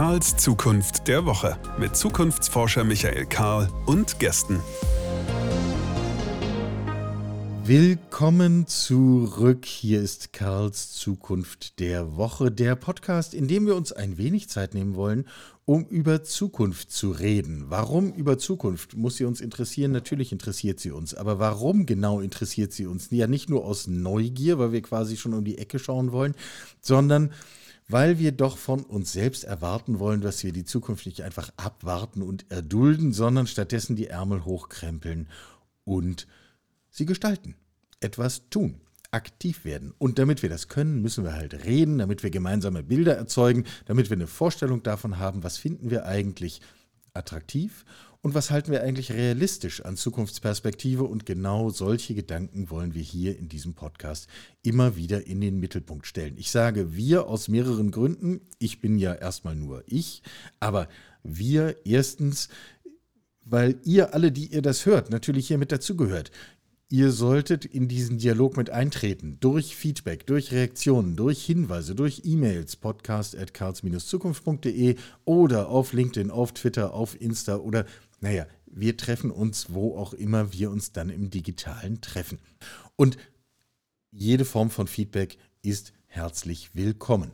Karls Zukunft der Woche mit Zukunftsforscher Michael Karl und Gästen. Willkommen zurück. Hier ist Karls Zukunft der Woche, der Podcast, in dem wir uns ein wenig Zeit nehmen wollen, um über Zukunft zu reden. Warum über Zukunft? Muss sie uns interessieren? Natürlich interessiert sie uns. Aber warum genau interessiert sie uns? Ja, nicht nur aus Neugier, weil wir quasi schon um die Ecke schauen wollen, sondern weil wir doch von uns selbst erwarten wollen, dass wir die Zukunft nicht einfach abwarten und erdulden, sondern stattdessen die Ärmel hochkrempeln und sie gestalten, etwas tun, aktiv werden. Und damit wir das können, müssen wir halt reden, damit wir gemeinsame Bilder erzeugen, damit wir eine Vorstellung davon haben, was finden wir eigentlich attraktiv und was halten wir eigentlich realistisch an Zukunftsperspektive. Und genau solche Gedanken wollen wir hier in diesem Podcast immer wieder in den Mittelpunkt stellen. Ich sage wir aus mehreren Gründen. Ich bin ja erstmal nur ich, aber wir erstens, weil ihr alle, die ihr das hört, natürlich hier mit dazugehört. Ihr solltet in diesen Dialog mit eintreten. Durch Feedback, durch Reaktionen, durch Hinweise, durch E-Mails, podcast at zukunftde oder auf LinkedIn, auf Twitter, auf Insta oder, naja, wir treffen uns, wo auch immer wir uns dann im Digitalen treffen. Und jede Form von Feedback ist herzlich willkommen.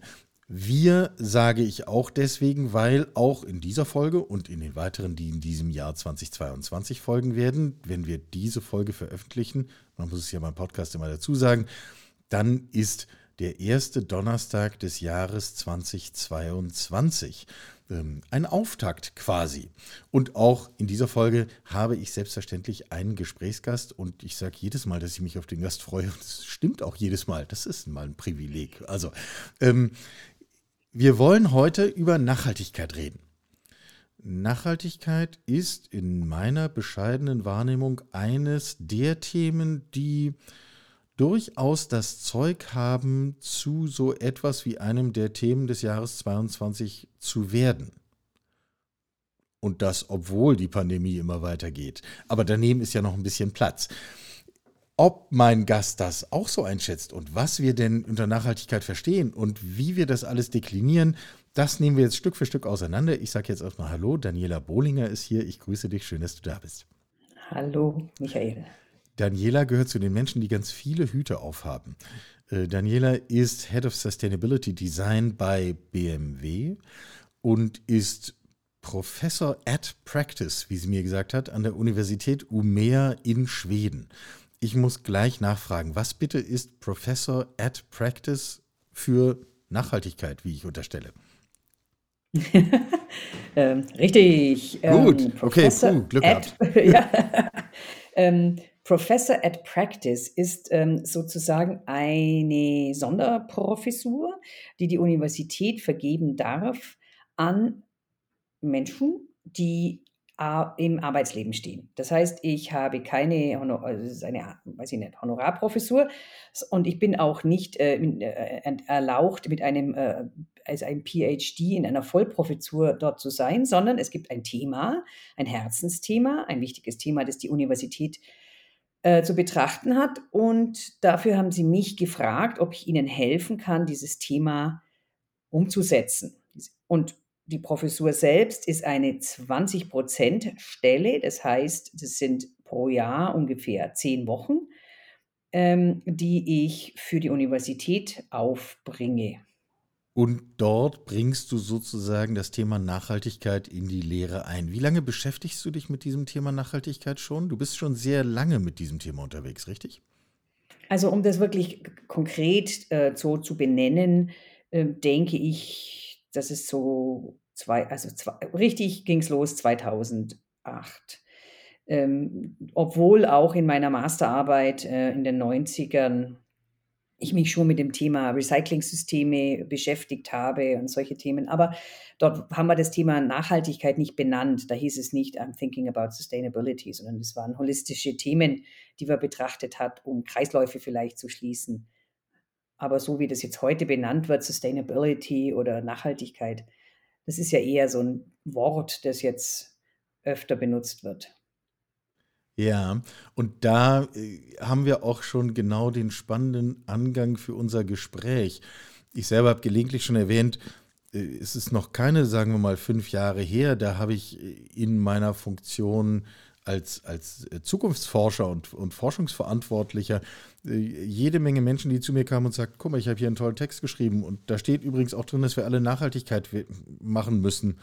Wir sage ich auch deswegen, weil auch in dieser Folge und in den weiteren, die in diesem Jahr 2022 folgen werden, wenn wir diese Folge veröffentlichen, man muss es ja beim Podcast immer dazu sagen, dann ist der erste Donnerstag des Jahres 2022. Ähm, ein Auftakt quasi. Und auch in dieser Folge habe ich selbstverständlich einen Gesprächsgast und ich sage jedes Mal, dass ich mich auf den Gast freue. Und das stimmt auch jedes Mal. Das ist mal ein Privileg. Also, ähm, wir wollen heute über Nachhaltigkeit reden. Nachhaltigkeit ist in meiner bescheidenen Wahrnehmung eines der Themen, die durchaus das Zeug haben, zu so etwas wie einem der Themen des Jahres 22 zu werden. Und das, obwohl die Pandemie immer weitergeht. Aber daneben ist ja noch ein bisschen Platz. Ob mein Gast das auch so einschätzt und was wir denn unter Nachhaltigkeit verstehen und wie wir das alles deklinieren, das nehmen wir jetzt Stück für Stück auseinander. Ich sage jetzt erstmal Hallo, Daniela Bohlinger ist hier. Ich grüße dich, schön, dass du da bist. Hallo, Michael. Daniela gehört zu den Menschen, die ganz viele Hüte aufhaben. Äh, Daniela ist Head of Sustainability Design bei BMW und ist Professor at Practice, wie sie mir gesagt hat, an der Universität Umea in Schweden. Ich muss gleich nachfragen, was bitte ist Professor at Practice für Nachhaltigkeit, wie ich unterstelle? ähm, richtig. Gut, ähm, okay, puh, Glück gehabt. ja. ähm, Professor at Practice ist ähm, sozusagen eine Sonderprofessur, die die Universität vergeben darf an Menschen, die im Arbeitsleben stehen. Das heißt, ich habe keine Honor, also eine, weiß ich nicht, Honorarprofessur und ich bin auch nicht äh, äh erlaucht, mit einem, äh, als einem PhD in einer Vollprofessur dort zu sein, sondern es gibt ein Thema, ein Herzensthema, ein wichtiges Thema, das die Universität äh, zu betrachten hat. Und dafür haben sie mich gefragt, ob ich ihnen helfen kann, dieses Thema umzusetzen. Und die Professur selbst ist eine 20-Prozent-Stelle, das heißt, das sind pro Jahr ungefähr zehn Wochen, ähm, die ich für die Universität aufbringe. Und dort bringst du sozusagen das Thema Nachhaltigkeit in die Lehre ein. Wie lange beschäftigst du dich mit diesem Thema Nachhaltigkeit schon? Du bist schon sehr lange mit diesem Thema unterwegs, richtig? Also um das wirklich konkret äh, so zu benennen, äh, denke ich, das ist so zwei, also zwei, richtig ging es los 2008. Ähm, obwohl auch in meiner Masterarbeit äh, in den 90ern ich mich schon mit dem Thema Recycling-Systeme beschäftigt habe und solche Themen. Aber dort haben wir das Thema Nachhaltigkeit nicht benannt. Da hieß es nicht, I'm thinking about sustainability, sondern es waren holistische Themen, die wir betrachtet hat, um Kreisläufe vielleicht zu schließen. Aber so wie das jetzt heute benannt wird, Sustainability oder Nachhaltigkeit, das ist ja eher so ein Wort, das jetzt öfter benutzt wird. Ja, und da äh, haben wir auch schon genau den spannenden Angang für unser Gespräch. Ich selber habe gelegentlich schon erwähnt, äh, es ist noch keine, sagen wir mal, fünf Jahre her, da habe ich in meiner Funktion als, als Zukunftsforscher und, und Forschungsverantwortlicher äh, jede Menge Menschen, die zu mir kamen und sagten, guck mal, ich habe hier einen tollen Text geschrieben und da steht übrigens auch drin, dass wir alle Nachhaltigkeit machen müssen.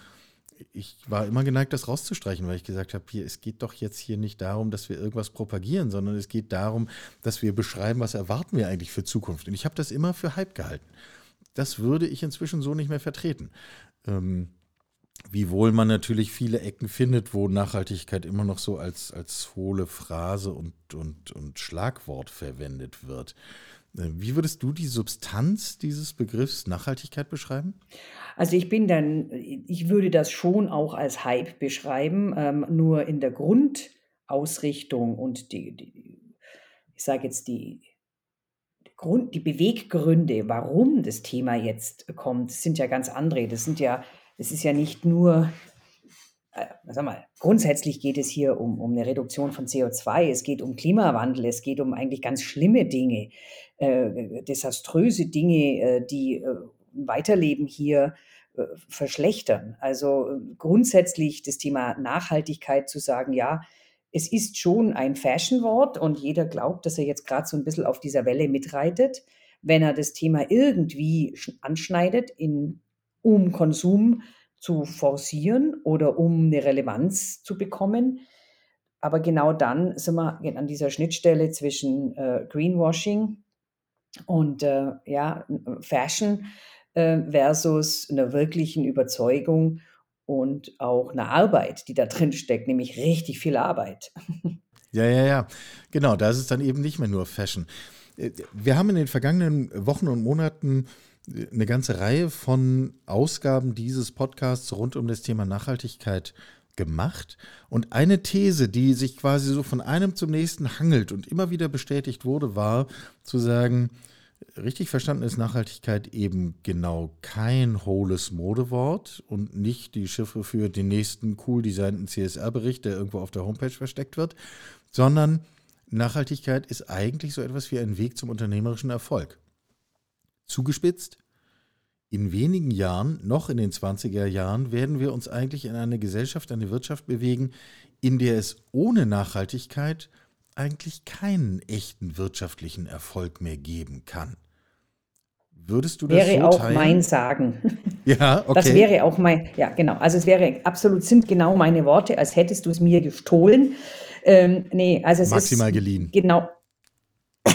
Ich war immer geneigt, das rauszustreichen, weil ich gesagt habe, hier, es geht doch jetzt hier nicht darum, dass wir irgendwas propagieren, sondern es geht darum, dass wir beschreiben, was erwarten wir eigentlich für Zukunft. Und ich habe das immer für Hype gehalten. Das würde ich inzwischen so nicht mehr vertreten. Ähm, Wiewohl man natürlich viele Ecken findet, wo Nachhaltigkeit immer noch so als, als hohle Phrase und, und, und Schlagwort verwendet wird. Äh, wie würdest du die Substanz dieses Begriffs Nachhaltigkeit beschreiben? Also ich bin dann, ich würde das schon auch als Hype beschreiben, ähm, nur in der Grundausrichtung und die, die ich sage jetzt die, Grund, die Beweggründe, warum das Thema jetzt kommt, sind ja ganz andere. Das sind ja es ist ja nicht nur, sag mal, grundsätzlich geht es hier um, um eine Reduktion von CO2, es geht um Klimawandel, es geht um eigentlich ganz schlimme Dinge, äh, desaströse Dinge, äh, die äh, Weiterleben hier äh, verschlechtern. Also äh, grundsätzlich das Thema Nachhaltigkeit zu sagen, ja, es ist schon ein Fashionwort und jeder glaubt, dass er jetzt gerade so ein bisschen auf dieser Welle mitreitet. Wenn er das Thema irgendwie anschneidet in um Konsum zu forcieren oder um eine Relevanz zu bekommen. Aber genau dann sind wir an dieser Schnittstelle zwischen äh, Greenwashing und äh, ja, Fashion äh, versus einer wirklichen Überzeugung und auch einer Arbeit, die da drin steckt, nämlich richtig viel Arbeit. Ja, ja, ja. Genau, da ist es dann eben nicht mehr nur Fashion. Äh, wir haben in den vergangenen Wochen und Monaten eine ganze Reihe von Ausgaben dieses Podcasts rund um das Thema Nachhaltigkeit gemacht. Und eine These, die sich quasi so von einem zum nächsten hangelt und immer wieder bestätigt wurde, war zu sagen, richtig verstanden ist Nachhaltigkeit eben genau kein hohles Modewort und nicht die Chiffre für den nächsten cool designten CSR-Bericht, der irgendwo auf der Homepage versteckt wird, sondern Nachhaltigkeit ist eigentlich so etwas wie ein Weg zum unternehmerischen Erfolg. Zugespitzt, in wenigen Jahren, noch in den 20er Jahren, werden wir uns eigentlich in eine Gesellschaft, eine Wirtschaft bewegen, in der es ohne Nachhaltigkeit eigentlich keinen echten wirtschaftlichen Erfolg mehr geben kann. Würdest du das wäre so auch teilen? mein Sagen. Ja, okay. Das wäre auch mein, ja, genau. Also es wäre absolut, sind genau meine Worte, als hättest du es mir gestohlen. Ähm, nee, also es Maximal ist geliehen. genau.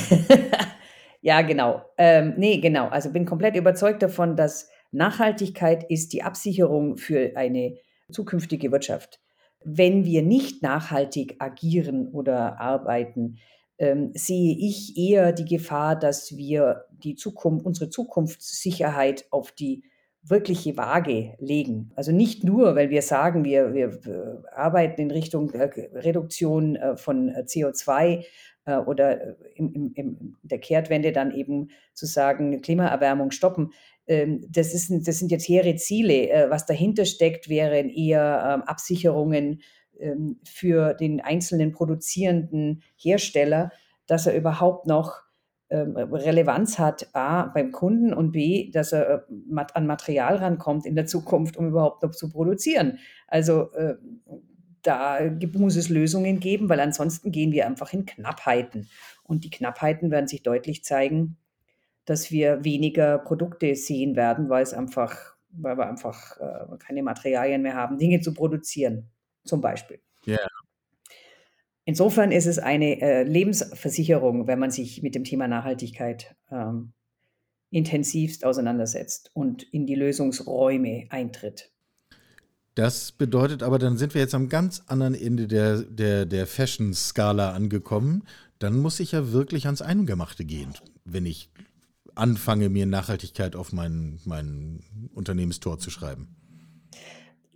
Ja, genau. Ähm, ne, genau. Also bin komplett überzeugt davon, dass Nachhaltigkeit ist die Absicherung für eine zukünftige Wirtschaft. Wenn wir nicht nachhaltig agieren oder arbeiten, ähm, sehe ich eher die Gefahr, dass wir die Zukunft, unsere Zukunftssicherheit auf die wirkliche Waage legen. Also nicht nur, weil wir sagen, wir, wir arbeiten in Richtung äh, Reduktion äh, von äh, CO2 äh, oder äh, in, in, der Kehrtwende dann eben zu sagen, Klimaerwärmung stoppen. Ähm, das, ist, das sind jetzt hehre Ziele. Äh, was dahinter steckt, wären eher ähm, Absicherungen ähm, für den einzelnen produzierenden Hersteller, dass er überhaupt noch Relevanz hat, A, beim Kunden und B, dass er an Material rankommt in der Zukunft, um überhaupt noch zu produzieren. Also da muss es Lösungen geben, weil ansonsten gehen wir einfach in Knappheiten. Und die Knappheiten werden sich deutlich zeigen, dass wir weniger Produkte sehen werden, weil es einfach, weil wir einfach äh, keine Materialien mehr haben, Dinge zu produzieren, zum Beispiel. Insofern ist es eine äh, Lebensversicherung, wenn man sich mit dem Thema Nachhaltigkeit ähm, intensivst auseinandersetzt und in die Lösungsräume eintritt. Das bedeutet aber, dann sind wir jetzt am ganz anderen Ende der, der, der Fashion-Skala angekommen. Dann muss ich ja wirklich ans Eingemachte gehen, wenn ich anfange, mir Nachhaltigkeit auf mein, mein Unternehmenstor zu schreiben.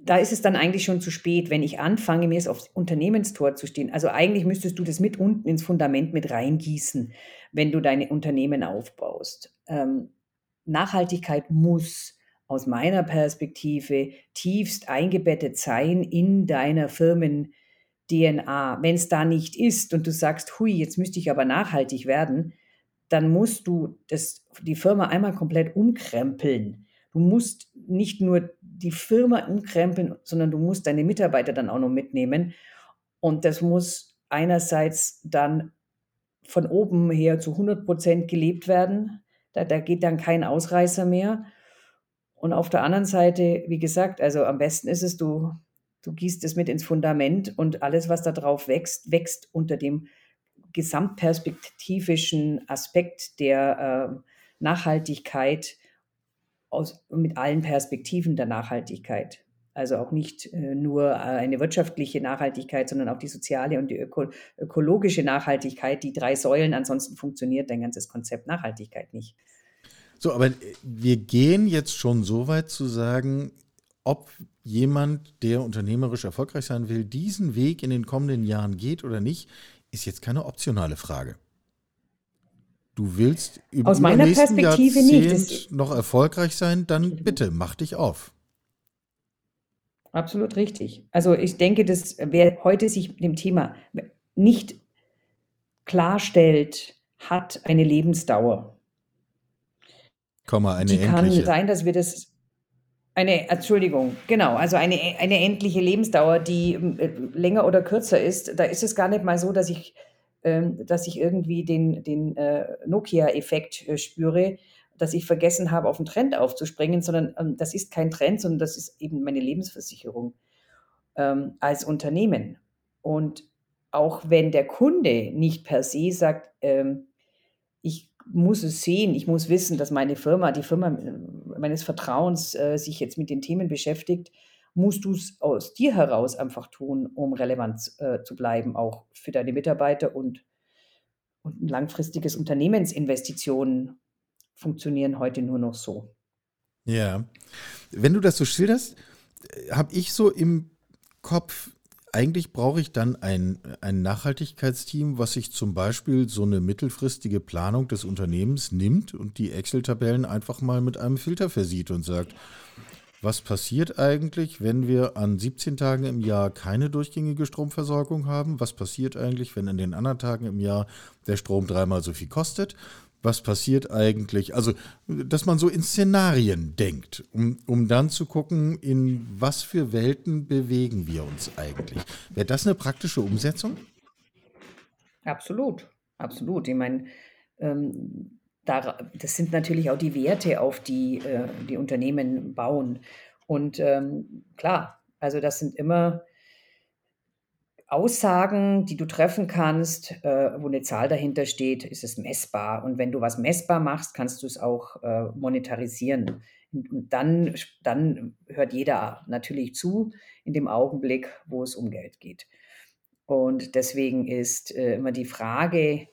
Da ist es dann eigentlich schon zu spät, wenn ich anfange, mir es aufs Unternehmenstor zu stehen. Also eigentlich müsstest du das mit unten ins Fundament mit reingießen, wenn du deine Unternehmen aufbaust. Ähm, Nachhaltigkeit muss aus meiner Perspektive tiefst eingebettet sein in deiner Firmen DNA. Wenn es da nicht ist und du sagst, hui, jetzt müsste ich aber nachhaltig werden, dann musst du das, die Firma einmal komplett umkrempeln. du musst nicht nur die Firma umkrempeln, sondern du musst deine Mitarbeiter dann auch noch mitnehmen. Und das muss einerseits dann von oben her zu 100 Prozent gelebt werden. Da, da geht dann kein Ausreißer mehr. Und auf der anderen Seite, wie gesagt, also am besten ist es, du, du gießt es mit ins Fundament und alles, was da drauf wächst, wächst unter dem gesamtperspektivischen Aspekt der äh, Nachhaltigkeit aus, mit allen Perspektiven der Nachhaltigkeit. Also auch nicht äh, nur eine wirtschaftliche Nachhaltigkeit, sondern auch die soziale und die öko ökologische Nachhaltigkeit, die drei Säulen. Ansonsten funktioniert dein ganzes Konzept Nachhaltigkeit nicht. So, aber wir gehen jetzt schon so weit zu sagen, ob jemand, der unternehmerisch erfolgreich sein will, diesen Weg in den kommenden Jahren geht oder nicht, ist jetzt keine optionale Frage. Du willst über Aus meiner Perspektive Jahrzehnt nicht. noch erfolgreich sein, dann bitte mach dich auf. Absolut richtig. Also ich denke, dass wer heute sich mit dem Thema nicht klarstellt, hat eine Lebensdauer. Komma, eine Die endliche. kann sein, dass wir das eine, Entschuldigung, genau, also eine, eine endliche Lebensdauer, die äh, länger oder kürzer ist. Da ist es gar nicht mal so, dass ich, dass ich irgendwie den, den äh, Nokia-Effekt äh, spüre, dass ich vergessen habe, auf den Trend aufzuspringen, sondern ähm, das ist kein Trend, sondern das ist eben meine Lebensversicherung ähm, als Unternehmen. Und auch wenn der Kunde nicht per se sagt, ähm, ich muss es sehen, ich muss wissen, dass meine Firma, die Firma meines Vertrauens äh, sich jetzt mit den Themen beschäftigt, musst du es aus dir heraus einfach tun, um relevant äh, zu bleiben, auch für deine Mitarbeiter und, und ein langfristiges Unternehmensinvestitionen funktionieren heute nur noch so. Ja. Wenn du das so schilderst, äh, habe ich so im Kopf, eigentlich brauche ich dann ein, ein Nachhaltigkeitsteam, was sich zum Beispiel so eine mittelfristige Planung des Unternehmens nimmt und die Excel-Tabellen einfach mal mit einem Filter versieht und sagt, was passiert eigentlich, wenn wir an 17 Tagen im Jahr keine durchgängige Stromversorgung haben? Was passiert eigentlich, wenn an den anderen Tagen im Jahr der Strom dreimal so viel kostet? was passiert eigentlich? Also, dass man so in Szenarien denkt, um, um dann zu gucken, in was für Welten bewegen wir uns eigentlich. Wäre das eine praktische Umsetzung? Absolut, absolut. Ich meine, ähm, das sind natürlich auch die Werte, auf die äh, die Unternehmen bauen. Und ähm, klar, also das sind immer Aussagen, die du treffen kannst, äh, wo eine Zahl dahinter steht, ist es messbar. Und wenn du was messbar machst, kannst du es auch äh, monetarisieren. Und, dann, dann hört jeder natürlich zu in dem Augenblick, wo es um Geld geht. Und deswegen ist äh, immer die Frage,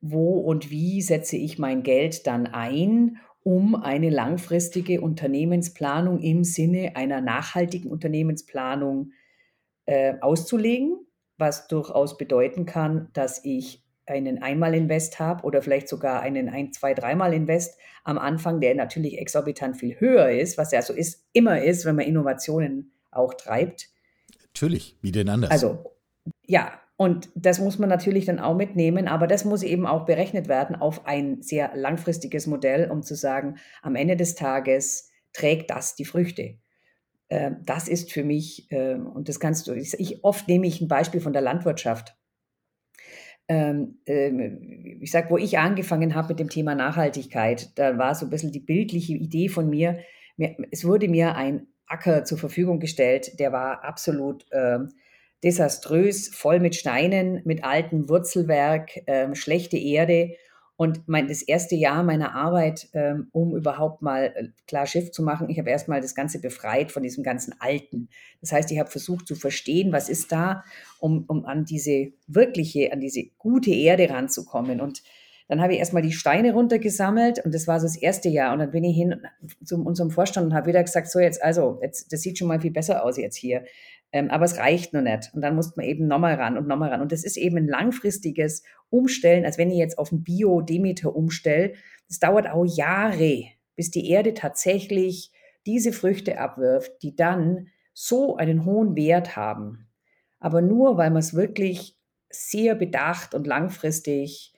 wo und wie setze ich mein Geld dann ein, um eine langfristige Unternehmensplanung im Sinne einer nachhaltigen Unternehmensplanung äh, auszulegen, was durchaus bedeuten kann, dass ich einen Einmal-Invest habe oder vielleicht sogar einen ein, zwei, dreimal Invest am Anfang, der natürlich exorbitant viel höher ist, was ja so ist, immer ist, wenn man Innovationen auch treibt. Natürlich, wie denn anders? Also, ja, und das muss man natürlich dann auch mitnehmen, aber das muss eben auch berechnet werden auf ein sehr langfristiges Modell, um zu sagen, am Ende des Tages trägt das die Früchte. Ähm, das ist für mich, ähm, und das kannst du, ich, oft nehme ich ein Beispiel von der Landwirtschaft. Ähm, ich sage, wo ich angefangen habe mit dem Thema Nachhaltigkeit, da war so ein bisschen die bildliche Idee von mir, es wurde mir ein Acker zur Verfügung gestellt, der war absolut desaströs, voll mit Steinen, mit altem Wurzelwerk, schlechte Erde und mein, das erste Jahr meiner Arbeit, ähm, um überhaupt mal äh, klar Schiff zu machen, ich habe erstmal das Ganze befreit von diesem ganzen Alten. Das heißt, ich habe versucht zu verstehen, was ist da, um, um an diese wirkliche, an diese gute Erde ranzukommen. Und dann habe ich erstmal die Steine runtergesammelt und das war so das erste Jahr. Und dann bin ich hin zu unserem Vorstand und habe wieder gesagt, so jetzt, also, jetzt, das sieht schon mal viel besser aus jetzt hier. Ähm, aber es reicht noch nicht. Und dann muss man eben nochmal ran und nochmal ran. Und das ist eben ein langfristiges Umstellen, als wenn ich jetzt auf ein Bio-Demeter umstelle. Das dauert auch Jahre, bis die Erde tatsächlich diese Früchte abwirft, die dann so einen hohen Wert haben. Aber nur, weil man es wirklich sehr bedacht und langfristig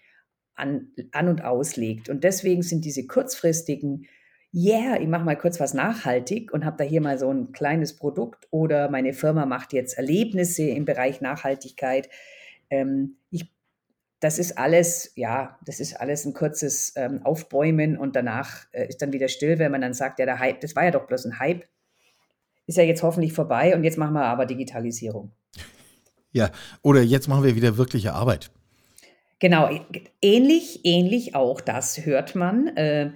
an, an und auslegt. Und deswegen sind diese kurzfristigen yeah, ich mache mal kurz was nachhaltig und habe da hier mal so ein kleines Produkt oder meine Firma macht jetzt Erlebnisse im Bereich Nachhaltigkeit. Ähm, ich, das ist alles, ja, das ist alles ein kurzes ähm, Aufbäumen und danach äh, ist dann wieder still, wenn man dann sagt, ja, der Hype, das war ja doch bloß ein Hype, ist ja jetzt hoffentlich vorbei und jetzt machen wir aber Digitalisierung. Ja, oder jetzt machen wir wieder wirkliche Arbeit. Genau, ähnlich, ähnlich auch das hört man. Äh,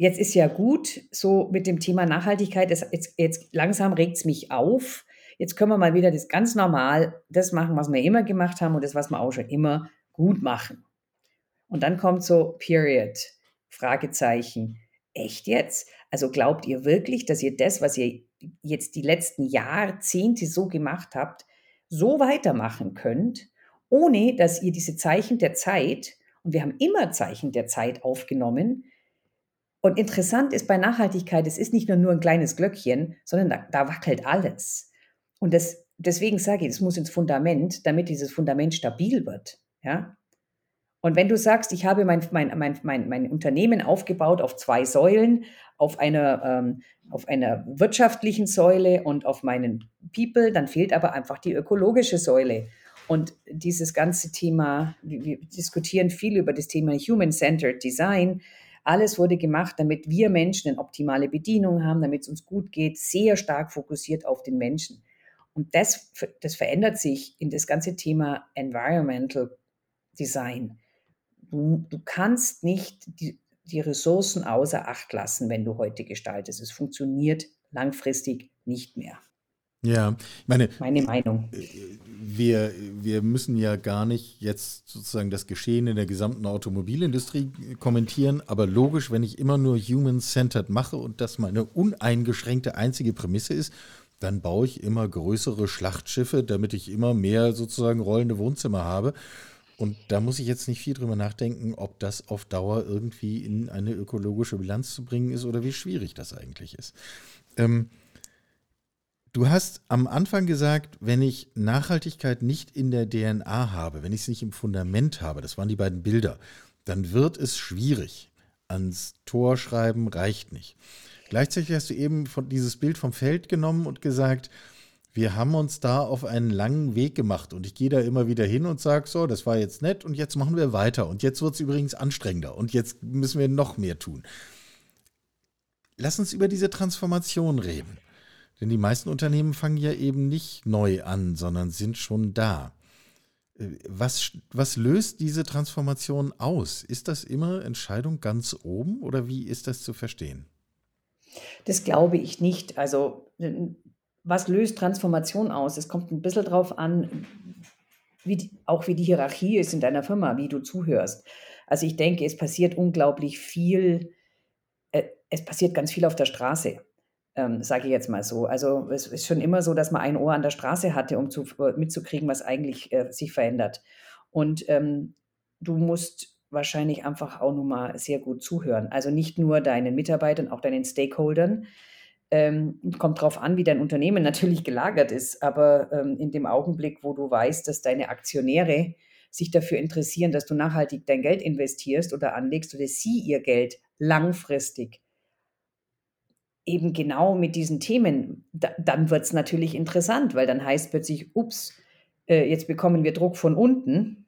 jetzt ist ja gut, so mit dem Thema Nachhaltigkeit, das, jetzt, jetzt langsam regt es mich auf. Jetzt können wir mal wieder das ganz normal, das machen, was wir immer gemacht haben und das, was wir auch schon immer gut machen. Und dann kommt so Period, Fragezeichen. Echt jetzt? Also glaubt ihr wirklich, dass ihr das, was ihr jetzt die letzten Jahrzehnte so gemacht habt, so weitermachen könnt? ohne dass ihr diese Zeichen der Zeit, und wir haben immer Zeichen der Zeit aufgenommen, und interessant ist bei Nachhaltigkeit, es ist nicht nur, nur ein kleines Glöckchen, sondern da, da wackelt alles. Und das, deswegen sage ich, es muss ins Fundament, damit dieses Fundament stabil wird. Ja? Und wenn du sagst, ich habe mein, mein, mein, mein, mein Unternehmen aufgebaut auf zwei Säulen, auf einer, ähm, auf einer wirtschaftlichen Säule und auf meinen People, dann fehlt aber einfach die ökologische Säule. Und dieses ganze Thema, wir diskutieren viel über das Thema Human-Centered Design. Alles wurde gemacht, damit wir Menschen eine optimale Bedienung haben, damit es uns gut geht, sehr stark fokussiert auf den Menschen. Und das, das verändert sich in das ganze Thema Environmental Design. Du, du kannst nicht die, die Ressourcen außer Acht lassen, wenn du heute gestaltest. Es funktioniert langfristig nicht mehr. Ja, ich meine, meine Meinung. Äh, wir, wir müssen ja gar nicht jetzt sozusagen das Geschehen in der gesamten Automobilindustrie kommentieren, aber logisch, wenn ich immer nur human-centered mache und das meine uneingeschränkte einzige Prämisse ist, dann baue ich immer größere Schlachtschiffe, damit ich immer mehr sozusagen rollende Wohnzimmer habe. Und da muss ich jetzt nicht viel drüber nachdenken, ob das auf Dauer irgendwie in eine ökologische Bilanz zu bringen ist oder wie schwierig das eigentlich ist. Ähm, Du hast am Anfang gesagt, wenn ich Nachhaltigkeit nicht in der DNA habe, wenn ich es nicht im Fundament habe, das waren die beiden Bilder, dann wird es schwierig. Ans Tor schreiben reicht nicht. Gleichzeitig hast du eben von dieses Bild vom Feld genommen und gesagt, wir haben uns da auf einen langen Weg gemacht und ich gehe da immer wieder hin und sage so, das war jetzt nett und jetzt machen wir weiter und jetzt wird es übrigens anstrengender und jetzt müssen wir noch mehr tun. Lass uns über diese Transformation reden. Denn die meisten Unternehmen fangen ja eben nicht neu an, sondern sind schon da. Äh, was, was löst diese Transformation aus? Ist das immer Entscheidung ganz oben oder wie ist das zu verstehen? Das glaube ich nicht. Also, was löst Transformation aus? Es kommt ein bisschen drauf an, wie die, auch wie die Hierarchie ist in deiner Firma, wie du zuhörst. Also, ich denke, es passiert unglaublich viel. Äh, es passiert ganz viel auf der Straße ähm, sage ich jetzt mal so. Also es ist schon immer so, dass man ein Ohr an der Straße hatte, um zu, äh, mitzukriegen, was eigentlich äh, sich verändert. Und ähm, du musst wahrscheinlich einfach auch nochmal sehr gut zuhören. Also nicht nur deinen Mitarbeitern, auch deinen Stakeholdern. Ähm, kommt drauf an, wie dein Unternehmen natürlich gelagert ist, aber ähm, in dem Augenblick, wo du weißt, dass deine Aktionäre sich dafür interessieren, dass du nachhaltig dein Geld investierst oder anlegst oder sie ihr Geld langfristig eben genau mit diesen Themen, da, dann wird es natürlich interessant, weil dann heißt plötzlich, ups, äh, jetzt bekommen wir Druck von unten.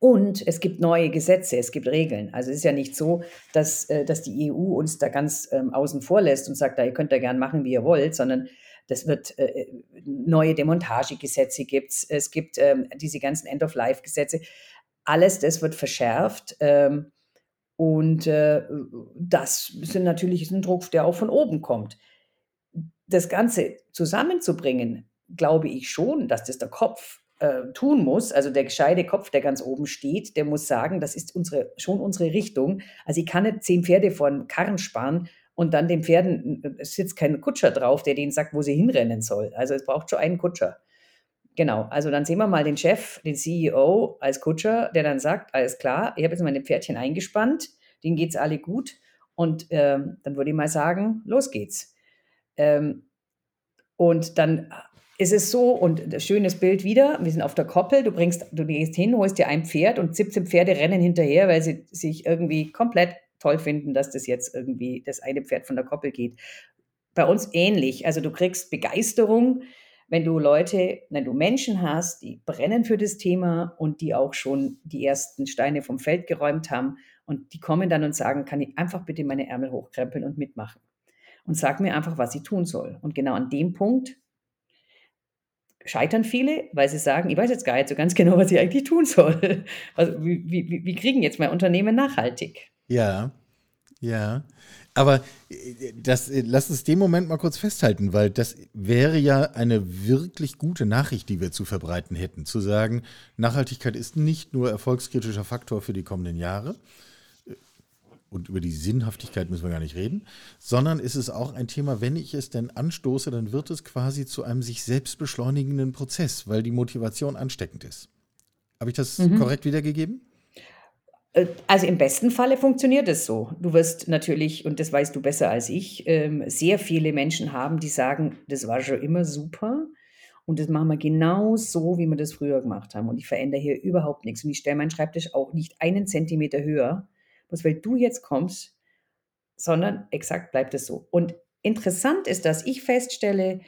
Und es gibt neue Gesetze, es gibt Regeln. Also es ist ja nicht so, dass, äh, dass die EU uns da ganz ähm, außen vor lässt und sagt, da ihr könnt da gern machen, wie ihr wollt, sondern das wird äh, neue Demontagegesetze gibt's, es gibt ähm, diese ganzen End-of-Life-Gesetze. Alles das wird verschärft. Ähm, und äh, das ist natürlich ein Druck, der auch von oben kommt. Das Ganze zusammenzubringen, glaube ich schon, dass das der Kopf äh, tun muss. Also der gescheite Kopf, der ganz oben steht, der muss sagen, das ist unsere, schon unsere Richtung. Also ich kann nicht zehn Pferde vor den Karren sparen und dann den Pferden, es sitzt kein Kutscher drauf, der denen sagt, wo sie hinrennen soll. Also es braucht schon einen Kutscher. Genau, also dann sehen wir mal den Chef, den CEO als Kutscher, der dann sagt, alles klar, ich habe jetzt meine Pferdchen eingespannt, denen geht es alle gut. Und ähm, dann würde ich mal sagen, los geht's. Ähm, und dann ist es so, und schönes Bild wieder, wir sind auf der Koppel, du bringst, du gehst hin, holst dir ein Pferd und 17 Pferde rennen hinterher, weil sie sich irgendwie komplett toll finden, dass das jetzt irgendwie das eine Pferd von der Koppel geht. Bei uns ähnlich. Also du kriegst Begeisterung, wenn du Leute, wenn du Menschen hast, die brennen für das Thema und die auch schon die ersten Steine vom Feld geräumt haben und die kommen dann und sagen, kann ich einfach bitte meine Ärmel hochkrempeln und mitmachen und sag mir einfach, was ich tun soll. Und genau an dem Punkt scheitern viele, weil sie sagen, ich weiß jetzt gar nicht so ganz genau, was ich eigentlich tun soll. Also, wie, wie, wie kriegen jetzt mein Unternehmen nachhaltig? Ja, ja. Aber äh, das, äh, lass uns den Moment mal kurz festhalten, weil das wäre ja eine wirklich gute Nachricht, die wir zu verbreiten hätten. Zu sagen, Nachhaltigkeit ist nicht nur erfolgskritischer Faktor für die kommenden Jahre, und über die Sinnhaftigkeit müssen wir gar nicht reden, sondern ist es auch ein Thema, wenn ich es denn anstoße, dann wird es quasi zu einem sich selbst beschleunigenden Prozess, weil die Motivation ansteckend ist. Habe ich das mhm. korrekt wiedergegeben? Äh, also im besten Falle funktioniert es so. Du wirst natürlich, und das weißt du besser als ich, ähm, sehr viele Menschen haben, die sagen, das war schon immer super und das machen wir genau so, wie wir das früher gemacht haben. Und ich verändere hier überhaupt nichts. Und ich stelle meinen Schreibtisch auch nicht einen Zentimeter höher, bloß weil du jetzt kommst, sondern exakt bleibt es so. Und interessant ist, dass ich feststelle,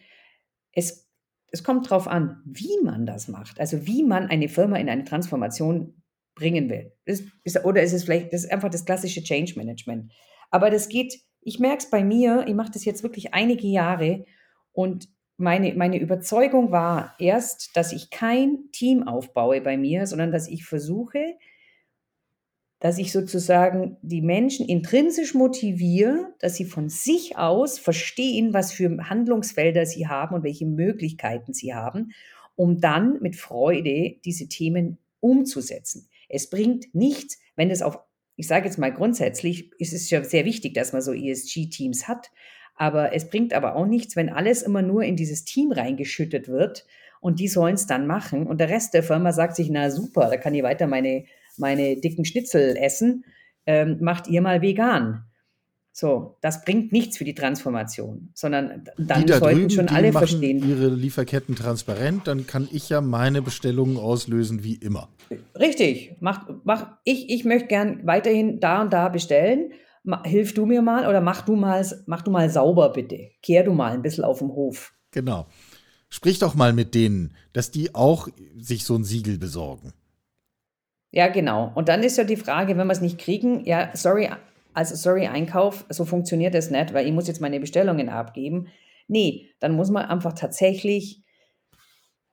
es, es kommt darauf an, wie man das macht. Also wie man eine Firma in eine Transformation bringen will. Das ist, oder ist es vielleicht, das ist einfach das klassische Change Management. Aber das geht, ich merke es bei mir, ich mache das jetzt wirklich einige Jahre und meine, meine Überzeugung war erst, dass ich kein Team aufbaue bei mir, sondern dass ich versuche, dass ich sozusagen die Menschen intrinsisch motiviere, dass sie von sich aus verstehen, was für Handlungsfelder sie haben und welche Möglichkeiten sie haben, um dann mit Freude diese Themen umzusetzen. Es bringt nichts, wenn es auf, ich sage jetzt mal grundsätzlich, ist es ja sehr wichtig, dass man so ESG-Teams hat, aber es bringt aber auch nichts, wenn alles immer nur in dieses Team reingeschüttet wird und die sollen es dann machen und der Rest der Firma sagt sich, na super, da kann ich weiter meine meine dicken Schnitzel essen, ähm, macht ihr mal vegan. So, das bringt nichts für die Transformation, sondern dann da sollten drüben, schon alle verstehen. Ihre Lieferketten transparent, dann kann ich ja meine Bestellungen auslösen wie immer. Richtig, mach, mach, ich, ich möchte gern weiterhin da und da bestellen. Hilf du mir mal oder mach du mal, mach du mal sauber bitte. Kehr du mal ein bisschen auf dem Hof. Genau. Sprich doch mal mit denen, dass die auch sich so ein Siegel besorgen. Ja, genau. Und dann ist ja die Frage, wenn wir es nicht kriegen, ja, sorry, also sorry, Einkauf, so funktioniert das nicht, weil ich muss jetzt meine Bestellungen abgeben. Nee, dann muss man einfach tatsächlich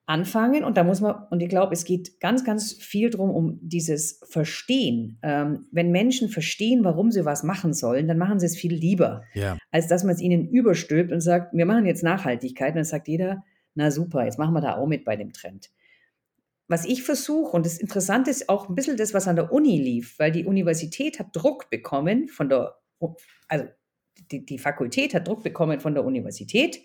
anfangen und da muss man, und ich glaube, es geht ganz, ganz viel darum, um dieses Verstehen. Ähm, wenn Menschen verstehen, warum sie was machen sollen, dann machen sie es viel lieber, ja. als dass man es ihnen überstülpt und sagt, wir machen jetzt Nachhaltigkeit und dann sagt jeder, na super, jetzt machen wir da auch mit bei dem Trend was ich versuche, und das Interessante ist auch ein bisschen das, was an der Uni lief, weil die Universität hat Druck bekommen von der, also die, die Fakultät hat Druck bekommen von der Universität.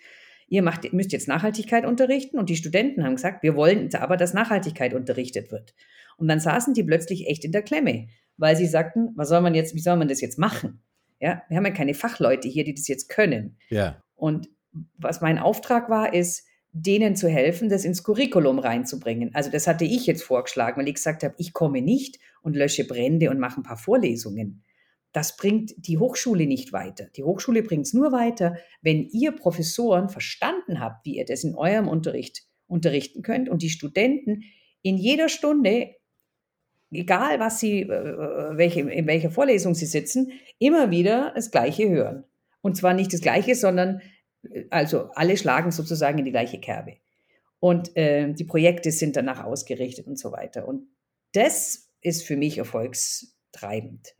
Ihr macht, müsst jetzt Nachhaltigkeit unterrichten und die Studenten haben gesagt, wir wollen aber, dass Nachhaltigkeit unterrichtet wird. Und dann saßen die plötzlich echt in der Klemme, weil sie sagten, was soll man jetzt, wie soll man das jetzt machen? Ja, wir haben ja keine Fachleute hier, die das jetzt können. Ja. Und was mein Auftrag war, ist, denen zu helfen, das ins Curriculum reinzubringen. Also das hatte ich jetzt vorgeschlagen, weil ich gesagt habe, ich komme nicht und lösche Brände und mache ein paar Vorlesungen. Das bringt die Hochschule nicht weiter. Die Hochschule bringt es nur weiter, wenn ihr Professoren verstanden habt, wie ihr das in eurem Unterricht unterrichten könnt und die Studenten in jeder Stunde, egal was sie, äh, welche, in welcher Vorlesung sie sitzen, immer wieder das Gleiche hören. Und zwar nicht das Gleiche, sondern also alle schlagen sozusagen in die gleiche Kerbe. Und äh, die Projekte sind danach ausgerichtet und so weiter. Und das ist für mich erfolgstreibend.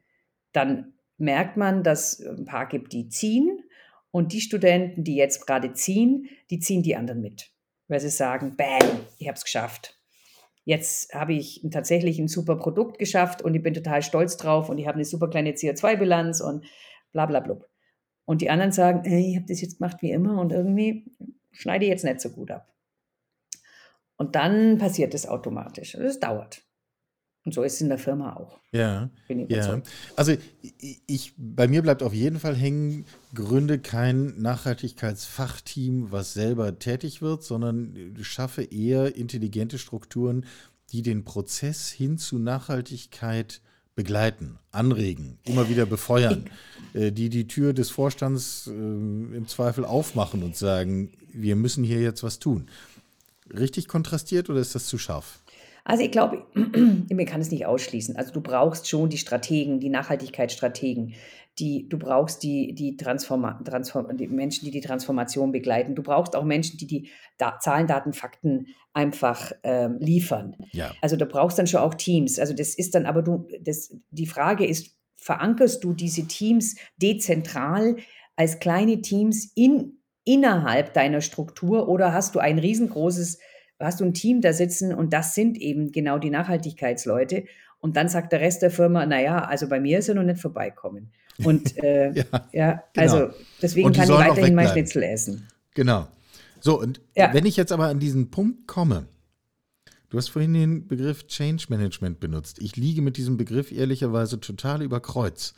Dann merkt man, dass ein paar gibt, die ziehen. Und die Studenten, die jetzt gerade ziehen, die ziehen die anderen mit. Weil sie sagen, bam, ich habe es geschafft. Jetzt habe ich tatsächlich ein super Produkt geschafft und ich bin total stolz drauf und ich habe eine super kleine CO2-Bilanz und bla bla bla. Und die anderen sagen, ey, ich habe das jetzt gemacht wie immer und irgendwie schneide ich jetzt nicht so gut ab. Und dann passiert es automatisch. Es dauert. Und so ist es in der Firma auch. Ja. ja. Also ich, bei mir bleibt auf jeden Fall hängen, gründe kein Nachhaltigkeitsfachteam, was selber tätig wird, sondern schaffe eher intelligente Strukturen, die den Prozess hin zu Nachhaltigkeit begleiten, anregen, immer wieder befeuern, äh, die die Tür des Vorstands äh, im Zweifel aufmachen und sagen, wir müssen hier jetzt was tun. Richtig kontrastiert oder ist das zu scharf? Also ich glaube, man kann es nicht ausschließen. Also du brauchst schon die Strategen, die Nachhaltigkeitsstrategen, die, du brauchst die, die, Transforma Transform die Menschen, die die Transformation begleiten. Du brauchst auch Menschen, die die da Zahlen, Daten, Fakten einfach ähm, liefern. Ja. Also du brauchst dann schon auch Teams. Also das ist dann aber du, das, die Frage ist, verankerst du diese Teams dezentral als kleine Teams in, innerhalb deiner Struktur oder hast du ein riesengroßes hast du ein Team da sitzen und das sind eben genau die Nachhaltigkeitsleute. Und dann sagt der Rest der Firma, naja, also bei mir ist er noch nicht vorbeikommen. Und äh, ja, ja genau. also deswegen kann ich weiterhin mein Schnitzel essen. Genau. So, und ja. wenn ich jetzt aber an diesen Punkt komme, du hast vorhin den Begriff Change Management benutzt. Ich liege mit diesem Begriff ehrlicherweise total über Kreuz.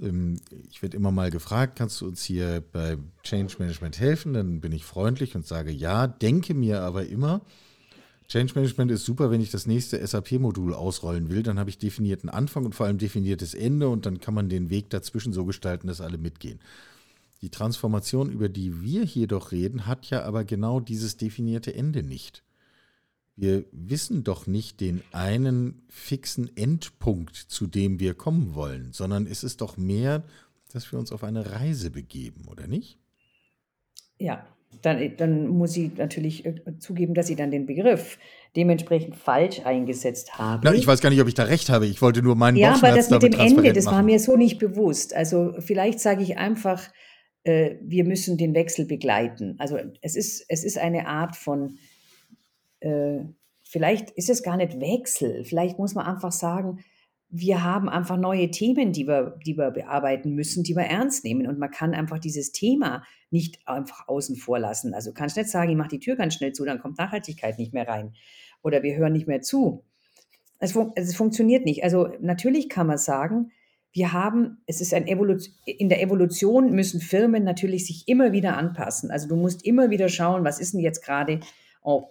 Ähm, ich werde immer mal gefragt, kannst du uns hier bei Change Management helfen? Dann bin ich freundlich und sage ja, denke mir aber immer, Change Management ist super, wenn ich das nächste SAP-Modul ausrollen will. Dann habe ich definierten Anfang und vor allem definiertes Ende und dann kann man den Weg dazwischen so gestalten, dass alle mitgehen. Die Transformation, über die wir hier doch reden, hat ja aber genau dieses definierte Ende nicht. Wir wissen doch nicht den einen fixen Endpunkt, zu dem wir kommen wollen, sondern es ist doch mehr, dass wir uns auf eine Reise begeben, oder nicht? Ja, dann, dann muss sie natürlich äh, zugeben, dass sie dann den Begriff dementsprechend falsch eingesetzt haben. Na, ich weiß gar nicht, ob ich da recht habe. Ich wollte nur meinen Ja, aber das mit dem Ende, das machen. war mir so nicht bewusst. Also vielleicht sage ich einfach, äh, wir müssen den Wechsel begleiten. Also es ist, es ist eine Art von, äh, vielleicht ist es gar nicht Wechsel. Vielleicht muss man einfach sagen, wir haben einfach neue Themen, die wir, die wir bearbeiten müssen, die wir ernst nehmen. Und man kann einfach dieses Thema nicht einfach außen vor lassen. Also kannst nicht sagen, ich mache die Tür ganz schnell zu, dann kommt Nachhaltigkeit nicht mehr rein. Oder wir hören nicht mehr zu. Es, fun es funktioniert nicht. Also natürlich kann man sagen, wir haben, es ist ein Evolution, in der Evolution müssen Firmen natürlich sich immer wieder anpassen. Also du musst immer wieder schauen, was ist denn jetzt gerade, oh,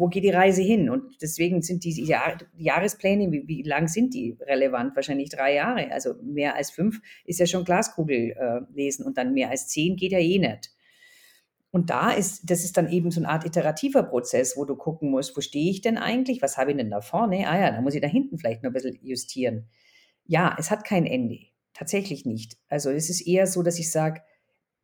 wo geht die Reise hin? Und deswegen sind diese Jahr Jahrespläne, wie, wie, lang sind die relevant? Wahrscheinlich drei Jahre. Also mehr als fünf ist ja schon Glaskugel äh, lesen und dann mehr als zehn geht ja eh nicht. Und da ist, das ist dann eben so eine Art iterativer Prozess, wo du gucken musst, wo stehe ich denn eigentlich? Was habe ich denn da vorne? Ah ja, da muss ich da hinten vielleicht noch ein bisschen justieren. Ja, es hat kein Ende. Tatsächlich nicht. Also es ist eher so, dass ich sage,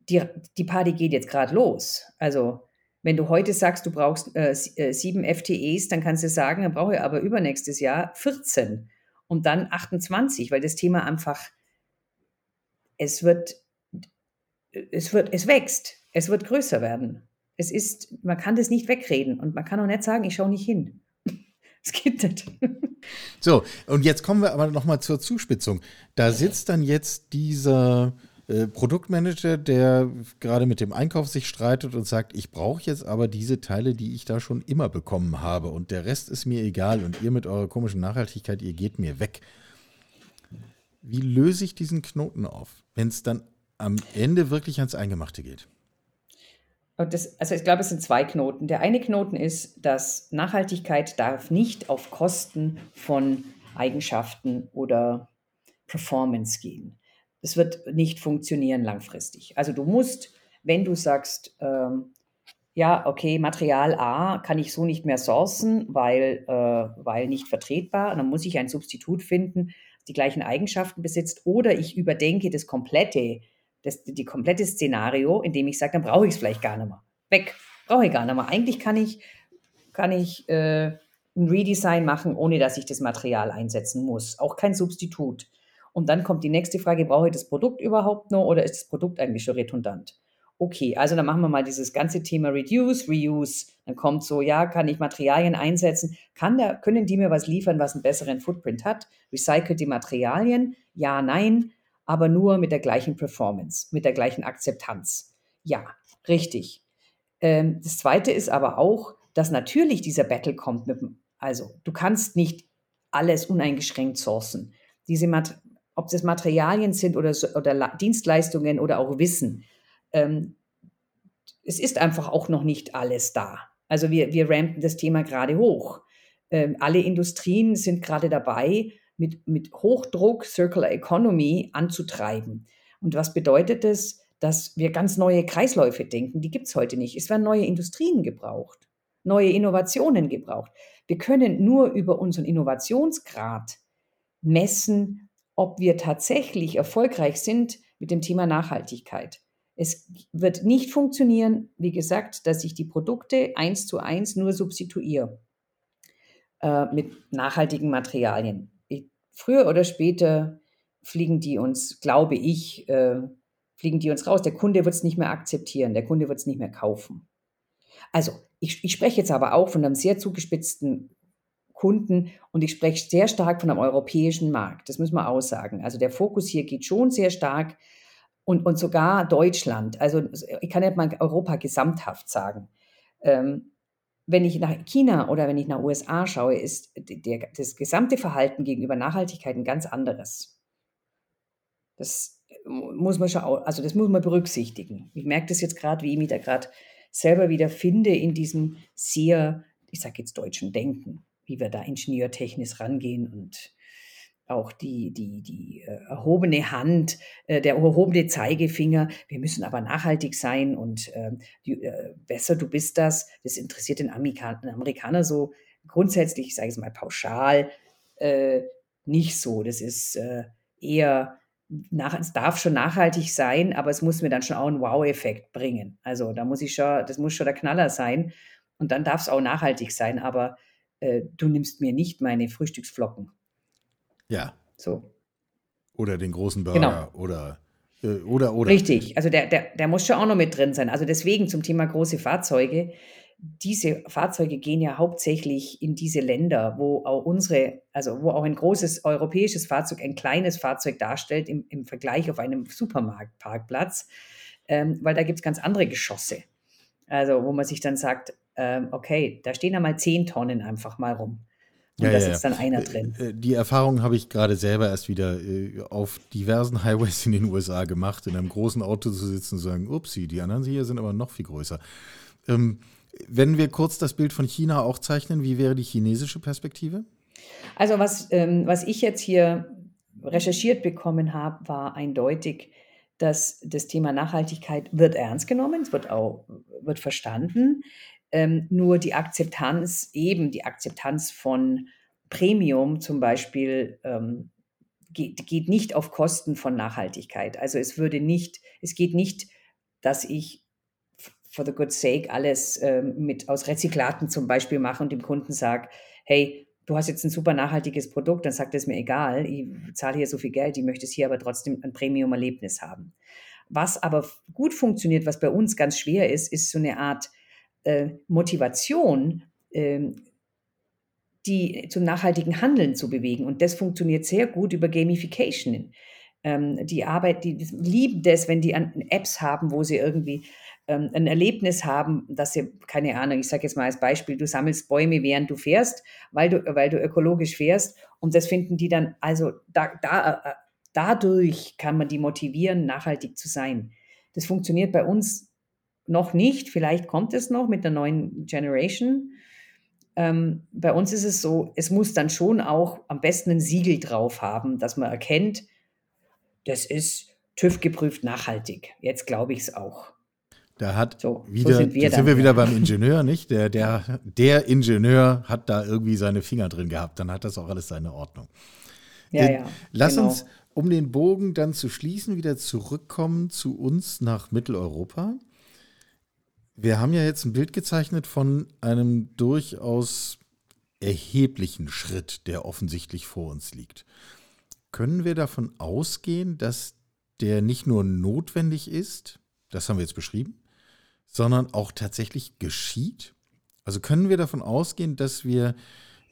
die, die Party geht jetzt gerade los. Also wenn du heute sagst, du brauchst äh, äh sieben FTEs, dann kannst du sagen, dann brauche ich aber übernächstes Jahr 14 und dann 28, weil das Thema einfach, es wird, es wird, es wächst, es wird größer werden. Es ist, man kann das nicht wegreden und man kann auch nicht sagen, ich schaue nicht hin. Es gibt es. So, und jetzt kommen wir aber nochmal zur Zuspitzung. Da sitzt dann jetzt dieser äh, Produktmanager, der gerade mit dem Einkauf sich streitet und sagt, ich brauche jetzt aber diese Teile, die ich da schon immer bekommen habe und der Rest ist mir egal und ihr mit eurer komischen Nachhaltigkeit, ihr geht mir weg. Wie löse ich diesen Knoten auf, wenn es dann am Ende wirklich ans Eingemachte geht? Das, also ich glaube, es sind zwei Knoten. Der eine Knoten ist, dass Nachhaltigkeit darf nicht auf Kosten von Eigenschaften oder Performance gehen es wird nicht funktionieren langfristig. Also du musst, wenn du sagst, ähm, ja, okay, Material A kann ich so nicht mehr sourcen, weil, äh, weil nicht vertretbar, dann muss ich ein Substitut finden, das die gleichen Eigenschaften besitzt, oder ich überdenke das komplette, das die komplette Szenario, indem ich sage, dann brauche ich es vielleicht gar nicht mehr. Weg, brauche ich gar nicht mehr. Eigentlich kann ich, kann ich äh, ein Redesign machen, ohne dass ich das Material einsetzen muss. Auch kein Substitut. Und dann kommt die nächste Frage, brauche ich das Produkt überhaupt noch oder ist das Produkt eigentlich schon redundant? Okay, also dann machen wir mal dieses ganze Thema Reduce, Reuse. Dann kommt so, ja, kann ich Materialien einsetzen? Kann der, können die mir was liefern, was einen besseren Footprint hat? Recycelte Materialien? Ja, nein, aber nur mit der gleichen Performance, mit der gleichen Akzeptanz. Ja, richtig. Ähm, das zweite ist aber auch, dass natürlich dieser Battle kommt mit also du kannst nicht alles uneingeschränkt sourcen. Diese Mat ob das Materialien sind oder, oder Dienstleistungen oder auch Wissen. Ähm, es ist einfach auch noch nicht alles da. Also wir, wir rampen das Thema gerade hoch. Ähm, alle Industrien sind gerade dabei, mit, mit Hochdruck Circular Economy anzutreiben. Und was bedeutet das? Dass wir ganz neue Kreisläufe denken. Die gibt es heute nicht. Es werden neue Industrien gebraucht, neue Innovationen gebraucht. Wir können nur über unseren Innovationsgrad messen, ob wir tatsächlich erfolgreich sind mit dem Thema Nachhaltigkeit. Es wird nicht funktionieren, wie gesagt, dass ich die Produkte eins zu eins nur substituiere äh, mit nachhaltigen Materialien. Ich, früher oder später fliegen die uns, glaube ich, äh, fliegen die uns raus. Der Kunde wird es nicht mehr akzeptieren, der Kunde wird es nicht mehr kaufen. Also, ich, ich spreche jetzt aber auch von einem sehr zugespitzten Kunden und ich spreche sehr stark von einem europäischen Markt. Das müssen wir aussagen. Also der Fokus hier geht schon sehr stark und, und sogar Deutschland. Also ich kann nicht mal Europa gesamthaft sagen. Ähm, wenn ich nach China oder wenn ich nach USA schaue, ist der, das gesamte Verhalten gegenüber Nachhaltigkeit ein ganz anderes. Das muss man schon, also das muss man berücksichtigen. Ich merke das jetzt gerade, wie ich mich da gerade selber wieder finde in diesem sehr, ich sage jetzt deutschen Denken wie wir da ingenieurtechnisch rangehen und auch die, die, die äh, erhobene Hand, äh, der erhobene Zeigefinger. Wir müssen aber nachhaltig sein und äh, die, äh, besser du bist das. Das interessiert den Amerikaner, so grundsätzlich, ich sage es mal pauschal, äh, nicht so. Das ist eher, nach, es darf schon nachhaltig sein, aber es muss mir dann schon auch einen Wow-Effekt bringen. Also da muss ich schon, das muss schon der Knaller sein. Und dann darf es auch nachhaltig sein, aber äh, du nimmst mir nicht meine Frühstücksflocken. Ja. So. Oder den großen Burger genau. oder äh, oder oder. Richtig, also der, der, der muss schon auch noch mit drin sein. Also deswegen zum Thema große Fahrzeuge. Diese Fahrzeuge gehen ja hauptsächlich in diese Länder, wo auch unsere, also wo auch ein großes europäisches Fahrzeug ein kleines Fahrzeug darstellt im, im Vergleich auf einem Supermarktparkplatz, ähm, weil da gibt es ganz andere Geschosse. Also wo man sich dann sagt, ähm, okay, da stehen einmal zehn Tonnen einfach mal rum. Und ja, da ja, sitzt dann einer drin. Äh, die Erfahrung habe ich gerade selber erst wieder äh, auf diversen Highways in den USA gemacht, in einem großen Auto zu sitzen und zu sagen, upsi, die anderen hier sind aber noch viel größer. Ähm, wenn wir kurz das Bild von China auch zeichnen, wie wäre die chinesische Perspektive? Also was, ähm, was ich jetzt hier recherchiert bekommen habe, war eindeutig, dass das Thema Nachhaltigkeit wird ernst genommen, es wird auch wird verstanden. Ähm, nur die Akzeptanz, eben die Akzeptanz von Premium zum Beispiel, ähm, geht, geht nicht auf Kosten von Nachhaltigkeit. Also es würde nicht, es geht nicht, dass ich for the good sake alles ähm, mit aus Rezyklaten zum Beispiel mache und dem Kunden sage, hey, du hast jetzt ein super nachhaltiges Produkt, dann sagt es mir egal, ich zahle hier so viel Geld, ich möchte es hier aber trotzdem ein Premium-Erlebnis haben. Was aber gut funktioniert, was bei uns ganz schwer ist, ist so eine Art äh, Motivation, äh, die zum nachhaltigen Handeln zu bewegen. Und das funktioniert sehr gut über Gamification. Ähm, die Arbeit, die lieben das, wenn die Apps haben, wo sie irgendwie ähm, ein Erlebnis haben, dass sie, keine Ahnung, ich sage jetzt mal als Beispiel, du sammelst Bäume, während du fährst, weil du, weil du ökologisch fährst. Und das finden die dann, also da, da, äh, dadurch kann man die motivieren, nachhaltig zu sein. Das funktioniert bei uns noch nicht, vielleicht kommt es noch mit der neuen Generation. Ähm, bei uns ist es so, es muss dann schon auch am besten ein Siegel drauf haben, dass man erkennt, das ist TÜV geprüft nachhaltig. Jetzt glaube ich es auch. Da hat so, wieder, so sind wir, sind wir wieder beim Ingenieur, nicht? Der, der, der Ingenieur hat da irgendwie seine Finger drin gehabt, dann hat das auch alles seine Ordnung. Ja, äh, ja, Lass genau. uns, um den Bogen dann zu schließen, wieder zurückkommen zu uns nach Mitteleuropa. Wir haben ja jetzt ein Bild gezeichnet von einem durchaus erheblichen Schritt, der offensichtlich vor uns liegt. Können wir davon ausgehen, dass der nicht nur notwendig ist, das haben wir jetzt beschrieben, sondern auch tatsächlich geschieht? Also können wir davon ausgehen, dass wir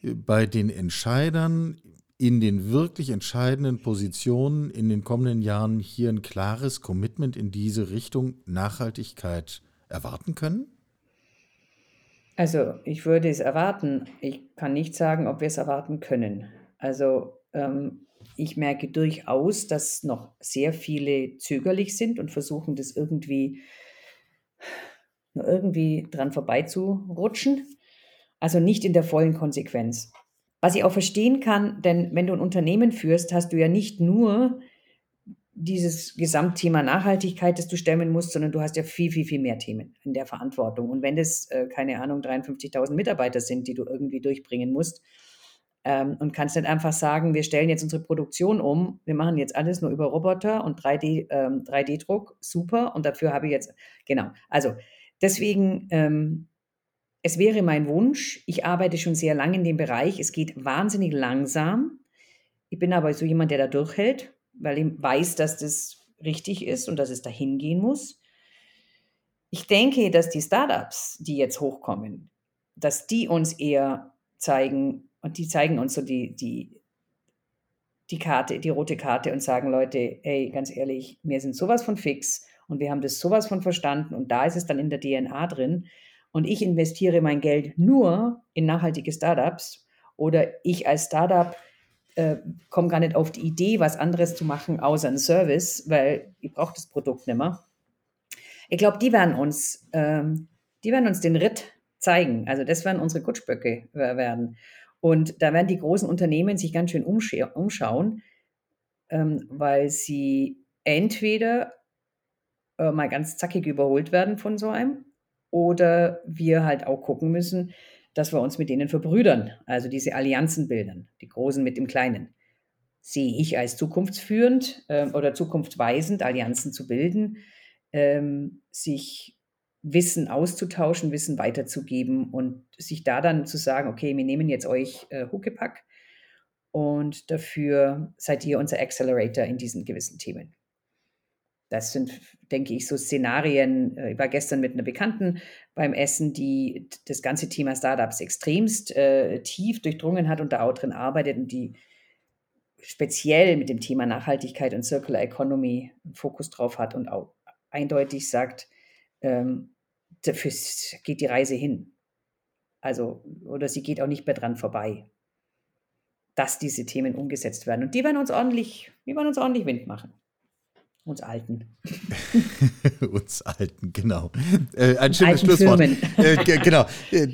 bei den Entscheidern in den wirklich entscheidenden Positionen in den kommenden Jahren hier ein klares Commitment in diese Richtung Nachhaltigkeit erwarten können? Also ich würde es erwarten. Ich kann nicht sagen, ob wir es erwarten können. Also ähm, ich merke durchaus, dass noch sehr viele zögerlich sind und versuchen, das irgendwie nur irgendwie dran vorbeizurutschen. Also nicht in der vollen Konsequenz. Was ich auch verstehen kann, denn wenn du ein Unternehmen führst, hast du ja nicht nur dieses Gesamtthema Nachhaltigkeit, das du stemmen musst, sondern du hast ja viel, viel, viel mehr Themen in der Verantwortung. Und wenn das, äh, keine Ahnung, 53.000 Mitarbeiter sind, die du irgendwie durchbringen musst, ähm, und kannst nicht einfach sagen, wir stellen jetzt unsere Produktion um, wir machen jetzt alles nur über Roboter und 3D, ähm, 3D-Druck, super, und dafür habe ich jetzt, genau. Also deswegen, ähm, es wäre mein Wunsch, ich arbeite schon sehr lange in dem Bereich, es geht wahnsinnig langsam. Ich bin aber so jemand, der da durchhält weil ich weiß, dass das richtig ist und dass es dahin gehen muss. Ich denke, dass die Startups, die jetzt hochkommen, dass die uns eher zeigen, und die zeigen uns so die, die, die Karte, die rote Karte und sagen, Leute, hey, ganz ehrlich, wir sind sowas von fix und wir haben das sowas von verstanden und da ist es dann in der DNA drin. Und ich investiere mein Geld nur in nachhaltige Startups oder ich als Startup äh, komme gar nicht auf die Idee, was anderes zu machen, außer ein Service, weil ich brauche das Produkt nicht mehr. Ich glaube, die werden uns, ähm, die werden uns den Ritt zeigen. Also das werden unsere Kutschböcke werden. Und da werden die großen Unternehmen sich ganz schön umscha umschauen, ähm, weil sie entweder äh, mal ganz zackig überholt werden von so einem oder wir halt auch gucken müssen, dass wir uns mit denen verbrüdern, also diese Allianzen bilden, die Großen mit dem Kleinen. Sehe ich als zukunftsführend äh, oder zukunftsweisend, Allianzen zu bilden, ähm, sich Wissen auszutauschen, Wissen weiterzugeben und sich da dann zu sagen, okay, wir nehmen jetzt euch äh, Huckepack und dafür seid ihr unser Accelerator in diesen gewissen Themen. Das sind, denke ich, so Szenarien. Äh, ich war gestern mit einer Bekannten beim Essen, die das ganze Thema Startups extremst äh, tief durchdrungen hat und da auch drin arbeitet und die speziell mit dem Thema Nachhaltigkeit und Circular Economy Fokus drauf hat und auch eindeutig sagt, ähm, dafür geht die Reise hin. Also, oder sie geht auch nicht mehr dran vorbei, dass diese Themen umgesetzt werden. Und die werden uns ordentlich, die werden uns ordentlich Wind machen. Uns Alten. Uns Alten, genau. Äh, ein schönes Schlusswort. Äh, genau. Äh,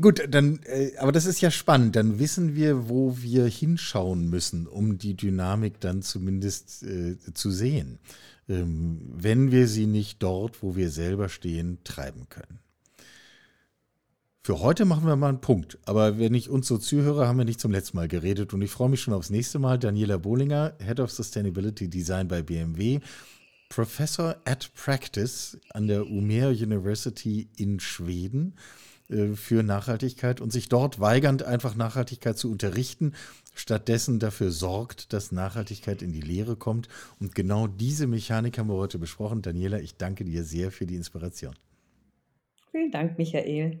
gut, dann, äh, aber das ist ja spannend. Dann wissen wir, wo wir hinschauen müssen, um die Dynamik dann zumindest äh, zu sehen. Ähm, wenn wir sie nicht dort, wo wir selber stehen, treiben können. Für heute machen wir mal einen Punkt. Aber wenn ich uns so zuhöre, haben wir nicht zum letzten Mal geredet. Und ich freue mich schon aufs nächste Mal. Daniela Bohlinger, Head of Sustainability Design bei BMW, Professor at Practice an der Umeå University in Schweden äh, für Nachhaltigkeit und sich dort weigernd einfach Nachhaltigkeit zu unterrichten, stattdessen dafür sorgt, dass Nachhaltigkeit in die Lehre kommt. Und genau diese Mechanik haben wir heute besprochen. Daniela, ich danke dir sehr für die Inspiration. Vielen Dank, Michael.